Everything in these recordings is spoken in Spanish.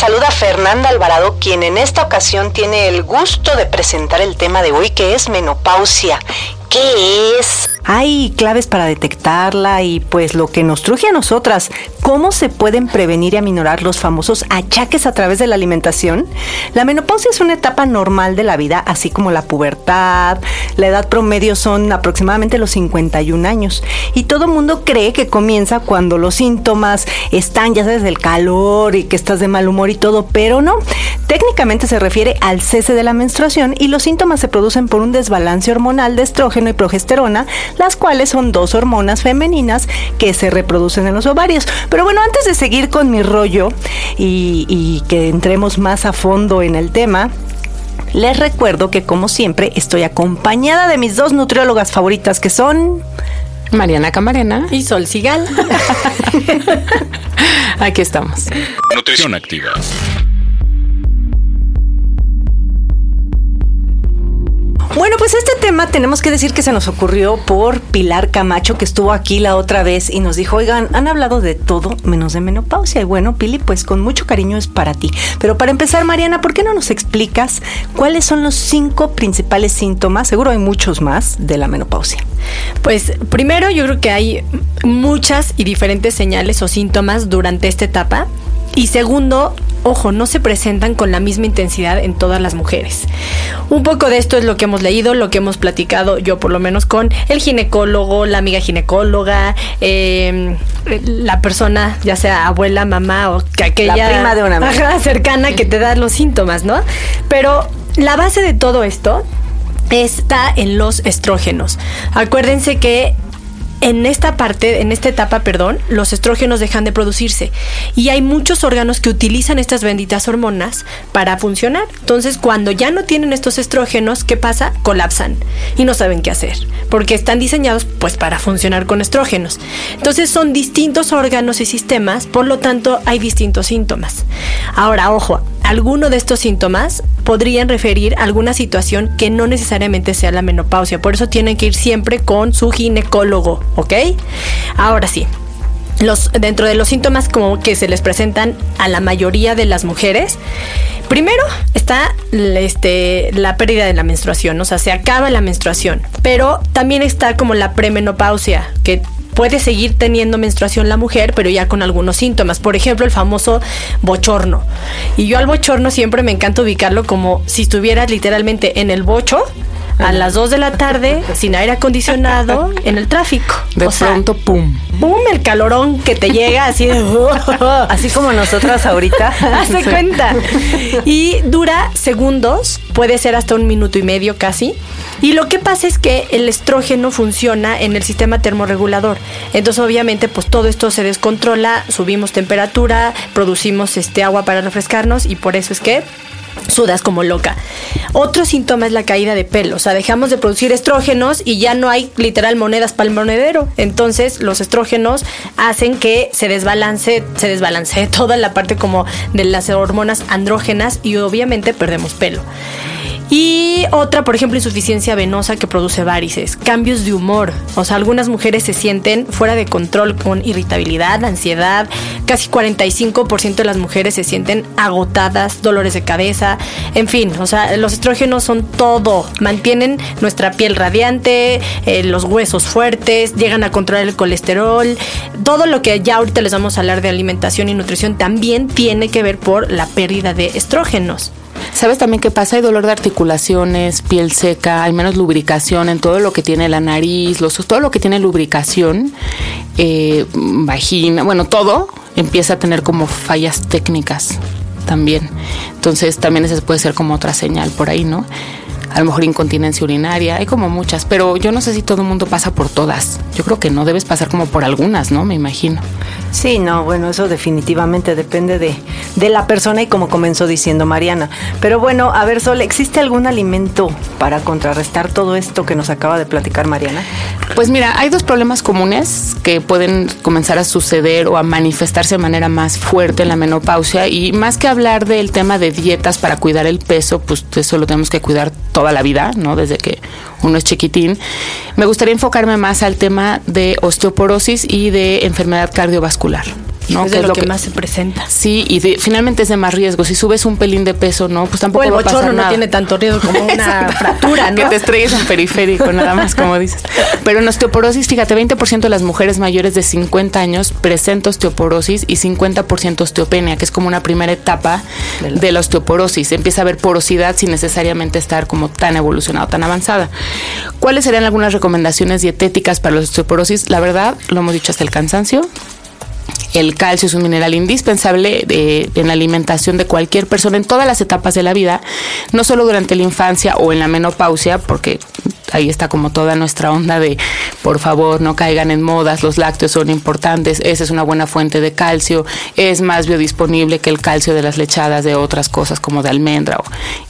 Saluda Fernanda Alvarado, quien en esta ocasión tiene el gusto de presentar el tema de hoy, que es menopausia. ¿Qué es? Hay claves para detectarla y pues lo que nos truje a nosotras, ¿cómo se pueden prevenir y aminorar los famosos achaques a través de la alimentación? La menopausia es una etapa normal de la vida, así como la pubertad. La edad promedio son aproximadamente los 51 años y todo mundo cree que comienza cuando los síntomas están, ya sabes, el calor y que estás de mal humor y todo, pero no. Técnicamente se refiere al cese de la menstruación y los síntomas se producen por un desbalance hormonal de estrógeno y progesterona las cuales son dos hormonas femeninas que se reproducen en los ovarios. Pero bueno, antes de seguir con mi rollo y, y que entremos más a fondo en el tema, les recuerdo que como siempre estoy acompañada de mis dos nutriólogas favoritas que son... Mariana Camarena y Sol Sigal. Aquí estamos. Nutrición activa. Bueno, pues este tema tenemos que decir que se nos ocurrió por Pilar Camacho, que estuvo aquí la otra vez y nos dijo, oigan, han hablado de todo menos de menopausia. Y bueno, Pili, pues con mucho cariño es para ti. Pero para empezar, Mariana, ¿por qué no nos explicas cuáles son los cinco principales síntomas? Seguro hay muchos más de la menopausia. Pues primero yo creo que hay muchas y diferentes señales o síntomas durante esta etapa. Y segundo, ojo, no se presentan con la misma intensidad en todas las mujeres. Un poco de esto es lo que hemos leído, lo que hemos platicado yo por lo menos con el ginecólogo, la amiga ginecóloga, eh, la persona, ya sea abuela, mamá o que aquella La prima de una amiga. Cercana que te da los síntomas, ¿no? Pero la base de todo esto está en los estrógenos. Acuérdense que en esta parte, en esta etapa, perdón, los estrógenos dejan de producirse y hay muchos órganos que utilizan estas benditas hormonas para funcionar. Entonces, cuando ya no tienen estos estrógenos, ¿qué pasa? Colapsan y no saben qué hacer, porque están diseñados pues para funcionar con estrógenos. Entonces, son distintos órganos y sistemas, por lo tanto, hay distintos síntomas. Ahora, ojo, alguno de estos síntomas podrían referir a alguna situación que no necesariamente sea la menopausia. Por eso tienen que ir siempre con su ginecólogo, ¿ok? Ahora sí. Los, dentro de los síntomas como que se les presentan a la mayoría de las mujeres, primero está este, la pérdida de la menstruación, o sea, se acaba la menstruación, pero también está como la premenopausia, que puede seguir teniendo menstruación la mujer, pero ya con algunos síntomas. Por ejemplo, el famoso bochorno. Y yo al bochorno siempre me encanta ubicarlo como si estuvieras literalmente en el bocho a las 2 de la tarde, sin aire acondicionado, en el tráfico. De O sea, pronto, pum. ¡Pum! El calorón que te llega así de... Así como nosotras ahorita. Hazte cuenta. Y dura segundos, puede ser hasta un minuto y medio casi. Y lo que pasa es que el estrógeno funciona en el sistema termorregulador. Entonces, obviamente, pues todo esto se descontrola, subimos temperatura, producimos este agua para refrescarnos y por eso es que sudas como loca. Otro síntoma es la caída de pelo, o sea, dejamos de producir estrógenos y ya no hay literal monedas para el monedero. Entonces, los estrógenos hacen que se desbalance, se desbalancee toda la parte como de las hormonas andrógenas y obviamente perdemos pelo. Y otra, por ejemplo, insuficiencia venosa que produce varices, cambios de humor. O sea, algunas mujeres se sienten fuera de control con irritabilidad, ansiedad. Casi 45% de las mujeres se sienten agotadas, dolores de cabeza. En fin, o sea, los estrógenos son todo. Mantienen nuestra piel radiante, eh, los huesos fuertes, llegan a controlar el colesterol. Todo lo que ya ahorita les vamos a hablar de alimentación y nutrición también tiene que ver por la pérdida de estrógenos. ¿Sabes también qué pasa? Hay dolor de articulaciones, piel seca, hay menos lubricación en todo lo que tiene la nariz, los, todo lo que tiene lubricación, eh, vagina, bueno, todo empieza a tener como fallas técnicas también. Entonces también ese puede ser como otra señal por ahí, ¿no? a lo mejor incontinencia urinaria, hay como muchas, pero yo no sé si todo el mundo pasa por todas. Yo creo que no, debes pasar como por algunas, ¿no? Me imagino. Sí, no, bueno, eso definitivamente depende de, de la persona y como comenzó diciendo Mariana. Pero bueno, a ver, Sol, ¿existe algún alimento para contrarrestar todo esto que nos acaba de platicar Mariana? Pues mira, hay dos problemas comunes que pueden comenzar a suceder o a manifestarse de manera más fuerte en la menopausia y más que hablar del tema de dietas para cuidar el peso, pues eso lo tenemos que cuidar toda la vida, ¿no? Desde que uno es chiquitín. Me gustaría enfocarme más al tema de osteoporosis y de enfermedad cardiovascular. ¿No? Es de lo, que, más se presenta. Sí, y finalmente es de más riesgo. Si subes un pelín de peso, no, pues tampoco el va a pasar no tiene tanto riesgo como una fractura, ¿no? que te estrelles en periférico, nada más, como dices. Pero en osteoporosis, fíjate, 20% de las mujeres mayores de 50 años presenta osteoporosis y 50% osteopenia, que es como una primera etapa de la osteoporosis. Empieza a haber porosidad sin necesariamente estar como tan evolucionado, tan avanzada. ¿Cuáles serían algunas recomendaciones dietéticas para la osteoporosis? La verdad, lo hemos dicho hasta el cansancio, el calcio es un mineral indispensable en la alimentación de cualquier persona en todas las etapas de la vida, no solo durante la infancia o en la menopausia, porque ahí está como toda nuestra onda de por favor no caigan en modas, los lácteos son importantes, esa es una buena fuente de calcio, es más biodisponible que el calcio de las lechadas de otras cosas como de almendra. O,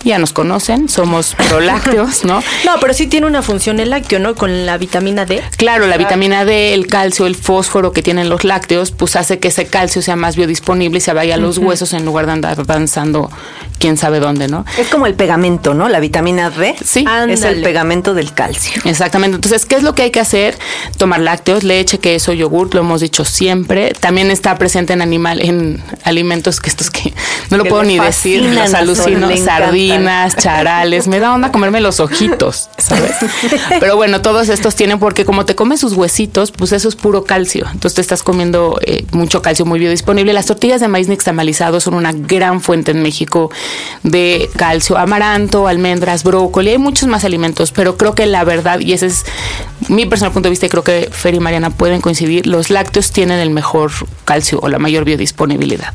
ya nos conocen, somos lácteos, ¿no? No, pero sí tiene una función el lácteo, ¿no? Con la vitamina D. Claro, la vitamina D, el calcio, el fósforo que tienen los lácteos, pues hace que ese calcio sea más biodisponible y se vaya a los huesos en lugar de andar danzando quién sabe dónde, ¿no? Es como el pegamento, ¿no? La vitamina D sí. es el pegamento del calcio. Exactamente. Entonces, ¿qué es lo que hay que hacer? Tomar lácteos, leche, queso, yogur, lo hemos dicho siempre. También está presente en animal, en alimentos que estos que no lo puedo ni decir, los alucino, sardinas, charales, me da onda comerme los ojitos, ¿sabes? Pero bueno, todos estos tienen porque como te comes sus huesitos, pues eso es puro calcio. Entonces te estás comiendo eh, mucho calcio muy biodisponible. Las tortillas de maíz nixtamalizado son una gran fuente en México de calcio, amaranto, almendras, brócoli, hay muchos más alimentos, pero creo que la verdad, y ese es mi personal punto de vista, y creo que Fer y Mariana pueden coincidir, los lácteos tienen el mejor calcio o la mayor biodisponibilidad.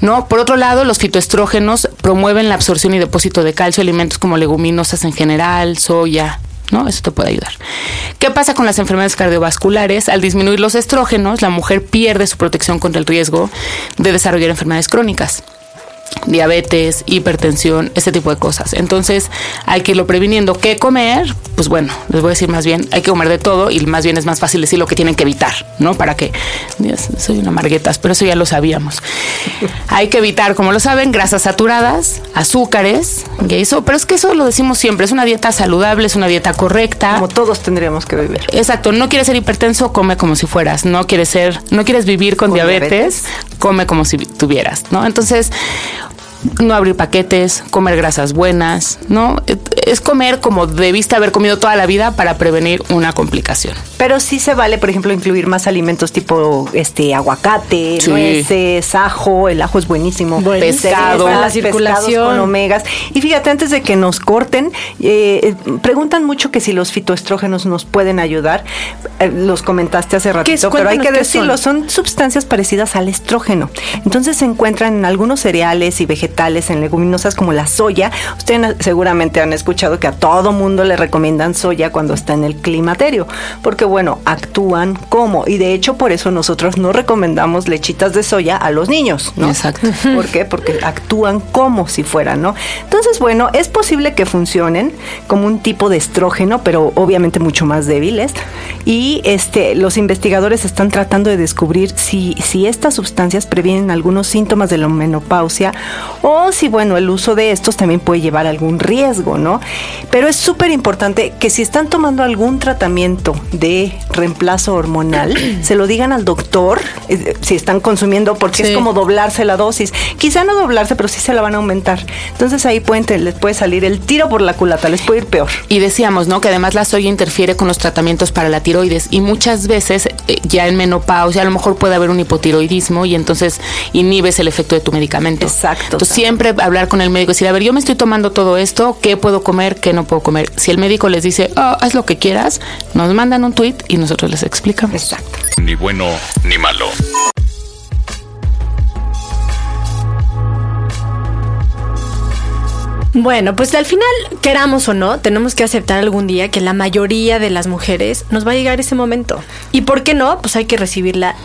¿No? Por otro lado, los fitoestrógenos promueven la absorción y depósito de calcio, alimentos como leguminosas en general, soya, ¿no? Eso te puede ayudar. ¿Qué pasa con las enfermedades cardiovasculares? Al disminuir los estrógenos, la mujer pierde su protección contra el riesgo de desarrollar enfermedades crónicas diabetes, hipertensión, este tipo de cosas. Entonces hay que irlo previniendo. ¿Qué comer? Pues bueno, les voy a decir más bien, hay que comer de todo y más bien es más fácil decir lo que tienen que evitar, ¿no? Para que, Dios, soy una marguetas, pero eso ya lo sabíamos. hay que evitar, como lo saben, grasas saturadas, azúcares, eso, pero es que eso lo decimos siempre, es una dieta saludable, es una dieta correcta. Como todos tendríamos que vivir. Exacto, no quieres ser hipertenso, come como si fueras, no quieres ser, no quieres vivir con, diabetes, come como si tuvieras, ¿no? Entonces, no abrir paquetes, comer grasas buenas, ¿no? Es comer como debiste haber comido toda la vida para prevenir una complicación. Pero sí se vale, por ejemplo, incluir más alimentos tipo este aguacate, nueces, ajo, el ajo es buenísimo, pescado, la circulación con omegas. Y fíjate, antes de que nos corten, eh, preguntan mucho que si los fitoestrógenos nos pueden ayudar. Eh, los comentaste hace ratito, pero hay que decirlo, son? son sustancias parecidas al estrógeno. Entonces se encuentran en algunos cereales y vegetales en leguminosas como la soya. Ustedes seguramente han escuchado que a todo mundo le recomiendan soya cuando está en el climaterio, porque bueno, actúan como, y de hecho por eso nosotros no recomendamos lechitas de soya a los niños, ¿no? Exacto. ¿Por qué? Porque actúan como si fueran, ¿no? Entonces, bueno, es posible que funcionen como un tipo de estrógeno, pero obviamente mucho más débiles. Y este, los investigadores están tratando de descubrir si, si estas sustancias previenen algunos síntomas de la menopausia o si, bueno, el uso de estos también puede llevar algún riesgo, ¿no? Pero es súper importante que si están tomando algún tratamiento de reemplazo hormonal, se lo digan al doctor, eh, si están consumiendo, porque es como doblarse la dosis. Quizá no doblarse, pero sí se la van a aumentar. Entonces ahí pueden, les puede salir el tiro por la culata, les puede ir peor. Y decíamos, ¿no? Que además la soya interfiere con los tratamientos para la tiroides y muchas veces eh, ya en menopausia a lo mejor puede haber un hipotiroidismo y entonces inhibes el efecto de tu medicamento. Exacto siempre hablar con el médico y decir, a ver, yo me estoy tomando todo esto, ¿qué puedo comer, qué no puedo comer? Si el médico les dice, oh, haz lo que quieras, nos mandan un tweet y nosotros les explicamos. Exacto. Ni bueno ni malo. Bueno, pues al final, queramos o no, tenemos que aceptar algún día que la mayoría de las mujeres nos va a llegar ese momento. ¿Y por qué no? Pues hay que recibirla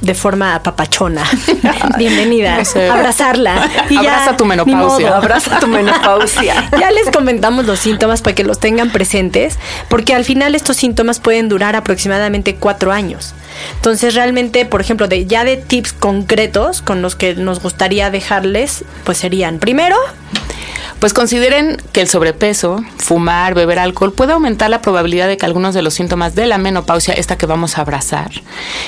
de forma papachona. Bienvenida. Abrazarla. Y Abraza tu menopausia. Abraza tu menopausia. ya les comentamos los síntomas para que los tengan presentes, porque al final estos síntomas pueden durar aproximadamente cuatro años. Entonces realmente, por ejemplo, de, ya de tips concretos con los que nos gustaría dejarles, pues serían, primero, pues consideren que el sobrepeso, fumar, beber alcohol puede aumentar la probabilidad de que algunos de los síntomas de la menopausia, esta que vamos a abrazar,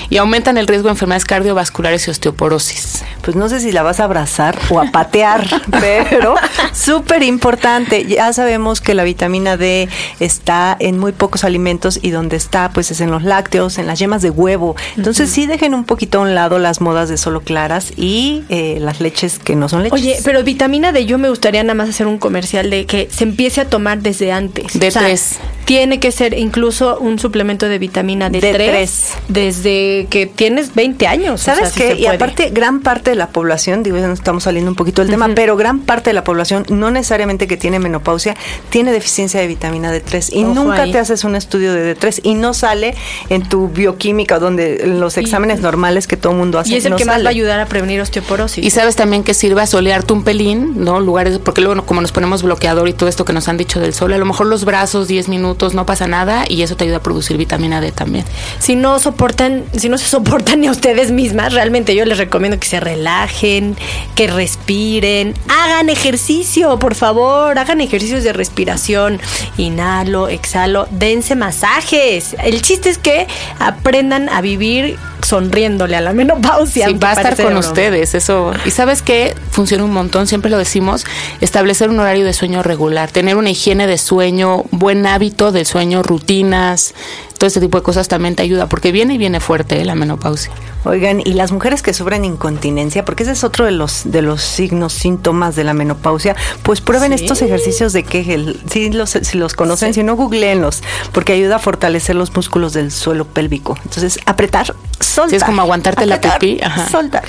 y aumentan el riesgo de enfermedades cardiovasculares y osteoporosis. Pues no sé si la vas a abrazar o a patear, pero súper importante. Ya sabemos que la vitamina D está en muy pocos alimentos y donde está, pues es en los lácteos, en las yemas de huevo. Entonces sí dejen un poquito a un lado las modas de solo claras y eh, las leches que no son leches. Oye, pero vitamina D yo me gustaría nada más hacer un comercial de que se empiece a tomar desde antes. De tres. Tiene que ser incluso un suplemento de vitamina D3 desde que tienes 20 años. ¿Sabes qué? y aparte, gran parte de la población, digo, ya nos estamos saliendo un poquito del tema, pero gran parte de la población, no necesariamente que tiene menopausia, tiene deficiencia de vitamina D3 y nunca te haces un estudio de D3 y no sale en tu bioquímica, donde en los exámenes normales que todo el mundo hace. Y es el que más va a ayudar a prevenir osteoporosis. Y sabes también que sirve a solearte un pelín, ¿no? Lugares, porque luego como nos ponemos bloqueador y todo esto que nos han dicho del sol, a lo mejor los brazos 10 minutos no pasa nada y eso te ayuda a producir vitamina D también. Si no soportan, si no se soportan ni a ustedes mismas, realmente yo les recomiendo que se relajen, que respiren, hagan ejercicio, por favor, hagan ejercicios de respiración, inhalo, exhalo, dense masajes. El chiste es que aprendan a vivir sonriéndole a la menopausia. Sí, va a estar con ustedes, eso. Y sabes que funciona un montón, siempre lo decimos, establecer un horario de sueño regular, tener una higiene de sueño, buen hábito del sueño, rutinas, todo este tipo de cosas también te ayuda, porque viene y viene fuerte ¿eh? la menopausia. Oigan, y las mujeres que sufren incontinencia, porque ese es otro de los de los signos, síntomas de la menopausia, pues prueben estos ejercicios de Kegel, si los, si los conocen, si no, googleenlos, porque ayuda a fortalecer los músculos del suelo pélvico. Entonces, apretar, soltar. es como aguantarte la pipí. Ajá. Soltar.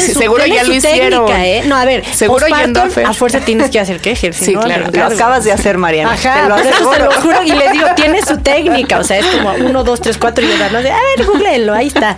seguro ya lo hicieron. ¿eh? No, a ver, seguro yendo a fuerza tienes que hacer Kegel. sí, claro. Lo acabas de hacer, Mariana. Ajá, te lo, te lo juro y les digo, tiene su técnica, o sea, es como uno, dos, tres, cuatro y yo, ¿no? De, a ver, googleenlo, ahí está.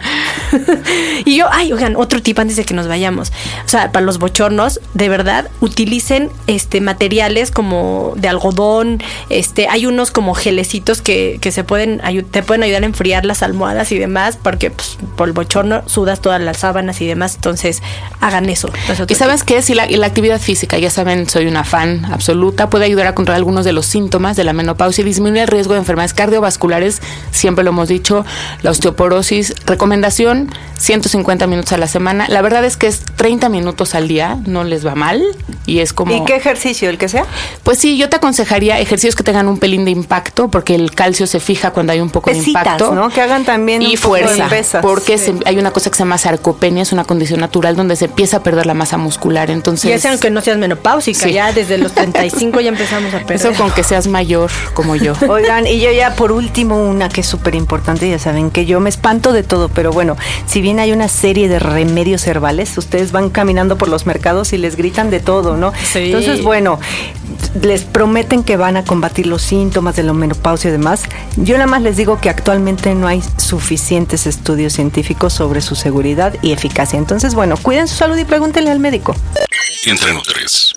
y yo, ay, oigan, otro tip antes de que nos vayamos. O sea, para los bochornos, de verdad, utilicen este materiales como de algodón, este, hay unos como gelecitos que, que se pueden te pueden ayudar a enfriar las almohadas y demás, porque pues, por el bochorno sudas todas las sábanas y demás, entonces hagan eso. Y sabes qué, si la, la actividad física, ya saben, soy una fan absoluta, puede ayudar a controlar algunos de los síntomas de la menopausia y disminuir el riesgo de enfermedades cardiovasculares, siempre lo hemos dicho, la osteoporosis, recomendación 150 minutos a la semana. La verdad es que es 30 minutos al día, no les va mal. Y es como. ¿Y qué ejercicio? ¿El que sea? Pues sí, yo te aconsejaría ejercicios que tengan un pelín de impacto, porque el calcio se fija cuando hay un poco de impacto. ¿no? Que hagan también. Y fuerza. porque hay una cosa que se llama sarcopenia, es una condición natural donde se empieza a perder la masa muscular. Entonces. Y es aunque no seas menopáusica, ya desde los 35 ya empezamos a perder. Eso con que seas mayor como yo. Oigan, y yo ya por último, una que es súper importante, ya saben que yo me espanto de todo, pero bueno, si bien hay una serie de remedios herbales, ustedes van caminando por los mercados y les gritan de todo, ¿no? Entonces, bueno, les prometen que van a combatir los síntomas de la menopausia y demás. Yo nada más les digo que actualmente no hay suficientes estudios científicos sobre su seguridad y eficacia. Entonces, bueno, cuiden su salud y pregúntenle al médico. Entre tres.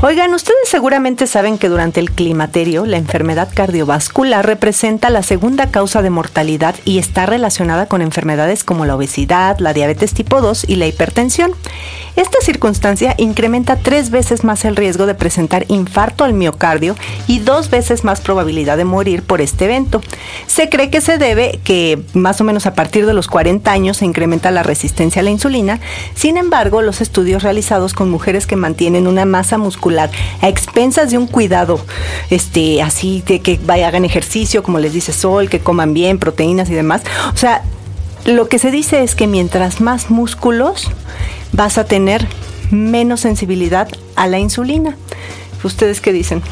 Oigan, ustedes seguramente saben que durante el climaterio la enfermedad cardiovascular representa la segunda causa de mortalidad y está relacionada con enfermedades como la obesidad, la diabetes tipo 2 y la hipertensión. Esta circunstancia incrementa tres veces más el riesgo de presentar infarto al miocardio y dos veces más probabilidad de morir por este evento. Se cree que se debe que más o menos a partir de los 40 años se incrementa la resistencia a la insulina. Sin embargo, los estudios realizados con mujeres que mantienen una masa muscular a expensas de un cuidado, este, así de que vaya, hagan ejercicio, como les dice Sol, que coman bien, proteínas y demás. O sea, lo que se dice es que mientras más músculos vas a tener menos sensibilidad a la insulina. ¿Ustedes qué dicen?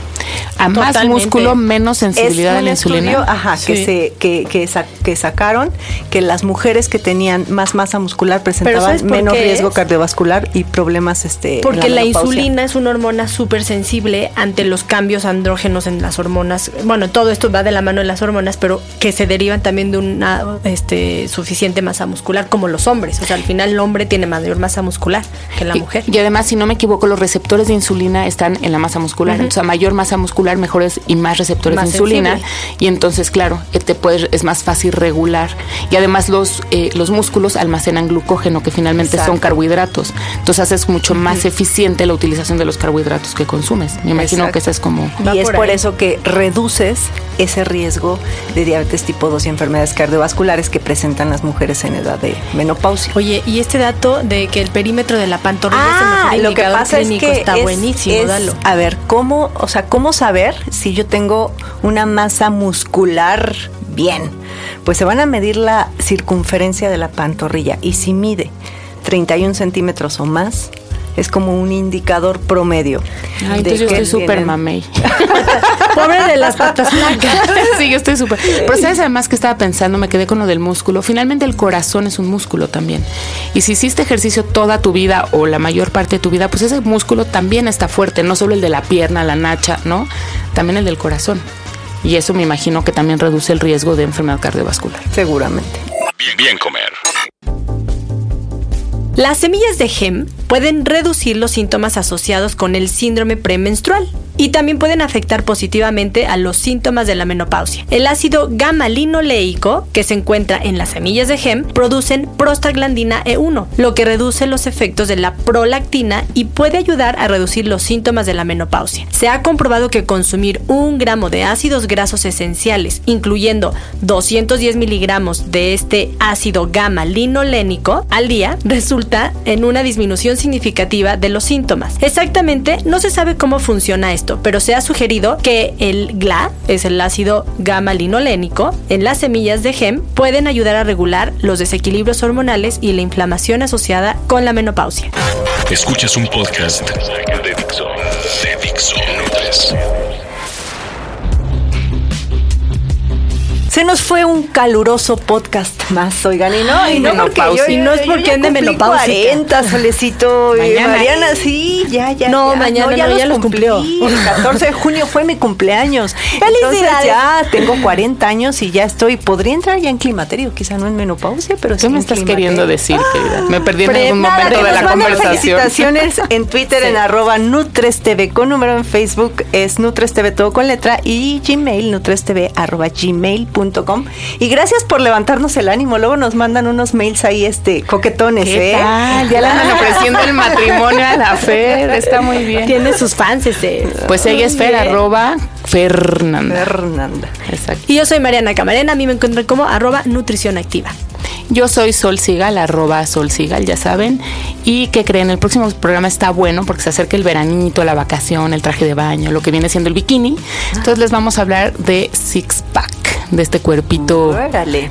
A más músculo, menos sensibilidad a la insulina. ajá, que, se, que, que, sacaron que las mujeres que tenían más masa muscular presentaban menos riesgo cardiovascular y problemas este Porque la, insulina es una hormona súper sensible ante los cambios andrógenos en las hormonas. Bueno, todo esto va de la mano de las hormonas, pero que se derivan también de una este, suficiente masa muscular como los hombres. O sea, al final el hombre tiene mayor masa muscular que la mujer. Y además, si no me equivoco, los receptores de insulina están en la masa muscular. Entonces, a mayor masa muscular, mejores y más receptores de insulina. Y entonces, claro, eh, te puedes, es más fácil regular. Y además los, eh, los músculos almacenan glucógeno, que finalmente son carbohidratos. Entonces haces mucho más eficiente la utilización de los carbohidratos que consumes. Me imagino que eso es como... Y es por eso que reduces ese riesgo de diabetes tipo 2 y enfermedades cardiovasculares que presentan las mujeres en edad de menopausia. Oye, y este dato de que el perímetro de la pantorrilla ah, es lo que pasa es que está buenísimo, A ver, ¿cómo, o sea, cómo saber si yo tengo una masa muscular bien? Pues se van a medir la circunferencia de la pantorrilla y si mide 31 centímetros o más, es como un indicador promedio. Ay, entonces yo estoy súper mamey. Pobre de las patas blancas. sí, yo estoy súper. Pero sabes además que estaba pensando, me quedé con lo del músculo. Finalmente el corazón es un músculo también. Y si hiciste ejercicio toda tu vida o la mayor parte de tu vida, pues ese músculo también está fuerte, no solo el de la pierna, la nacha, ¿no? También el del corazón. Y eso me imagino que también reduce el riesgo de enfermedad cardiovascular. Seguramente. Bien, bien comer. Las semillas de gem pueden reducir los síntomas asociados con el síndrome premenstrual y también pueden afectar positivamente a los síntomas de la menopausia. El ácido gamma-linoleico, que se encuentra en las semillas de gem, producen prostaglandina E1, lo que reduce los efectos de la prolactina y puede ayudar a reducir los síntomas de la menopausia. Se ha comprobado que consumir un gramo de ácidos grasos esenciales, incluyendo 210 miligramos de este ácido gamma-linolénico al día, resulta en una disminución significativa de los síntomas. Exactamente, no se sabe cómo funciona esto pero se ha sugerido que el GLA, es el ácido gamma linolénico, en las semillas de gem pueden ayudar a regular los desequilibrios hormonales y la inflamación asociada con la menopausia. Escuchas un podcast de Dixo. De. Se nos fue un caluroso podcast más, oigan, y no, y no, porque yo, y no es porque ande menopausia. 40, Solecito, Mariana, sí, ya, ya. No, mañana ya, ya los cumplió. El 14 de junio fue mi cumpleaños. Felicidades. ya tengo 40 años y ya estoy, podría entrar ya en climaterio, quizá no en menopausia, pero ¿Qué me estás queriendo decir, querida? Me perdí en algún momento de la conversación. Felicitaciones en Twitter en arroba NutresTV con número en Facebook es NutresTV todo con letra y Gmail NutresTV arroba gmail.com y gracias por levantarnos el ánimo. Luego nos mandan unos mails ahí, este, coquetones, ¿eh? Ya le andan ofreciendo el matrimonio a la Fer. Está muy bien. Tiene sus fans ese. Pues ella es Fer, arroba Fernanda. Fernanda. Exacto. Y yo soy Mariana Camarena. A mí me encuentran como arroba nutrición activa. Yo soy Sol Sigal, arroba Sol Sigal, ya saben. Y que creen, el próximo programa está bueno porque se acerca el veranito, la vacación, el traje de baño, lo que viene siendo el bikini. Entonces les vamos a hablar de Six Pack, de este cuerpito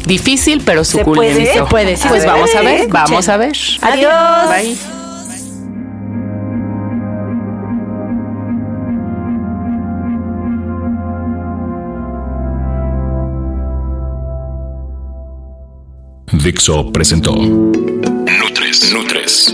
difícil pero suculento. Se puede, se puede. pues vamos a ver, vamos a ver. Adiós. Bye. Dixo presentó Nutres. Nutres.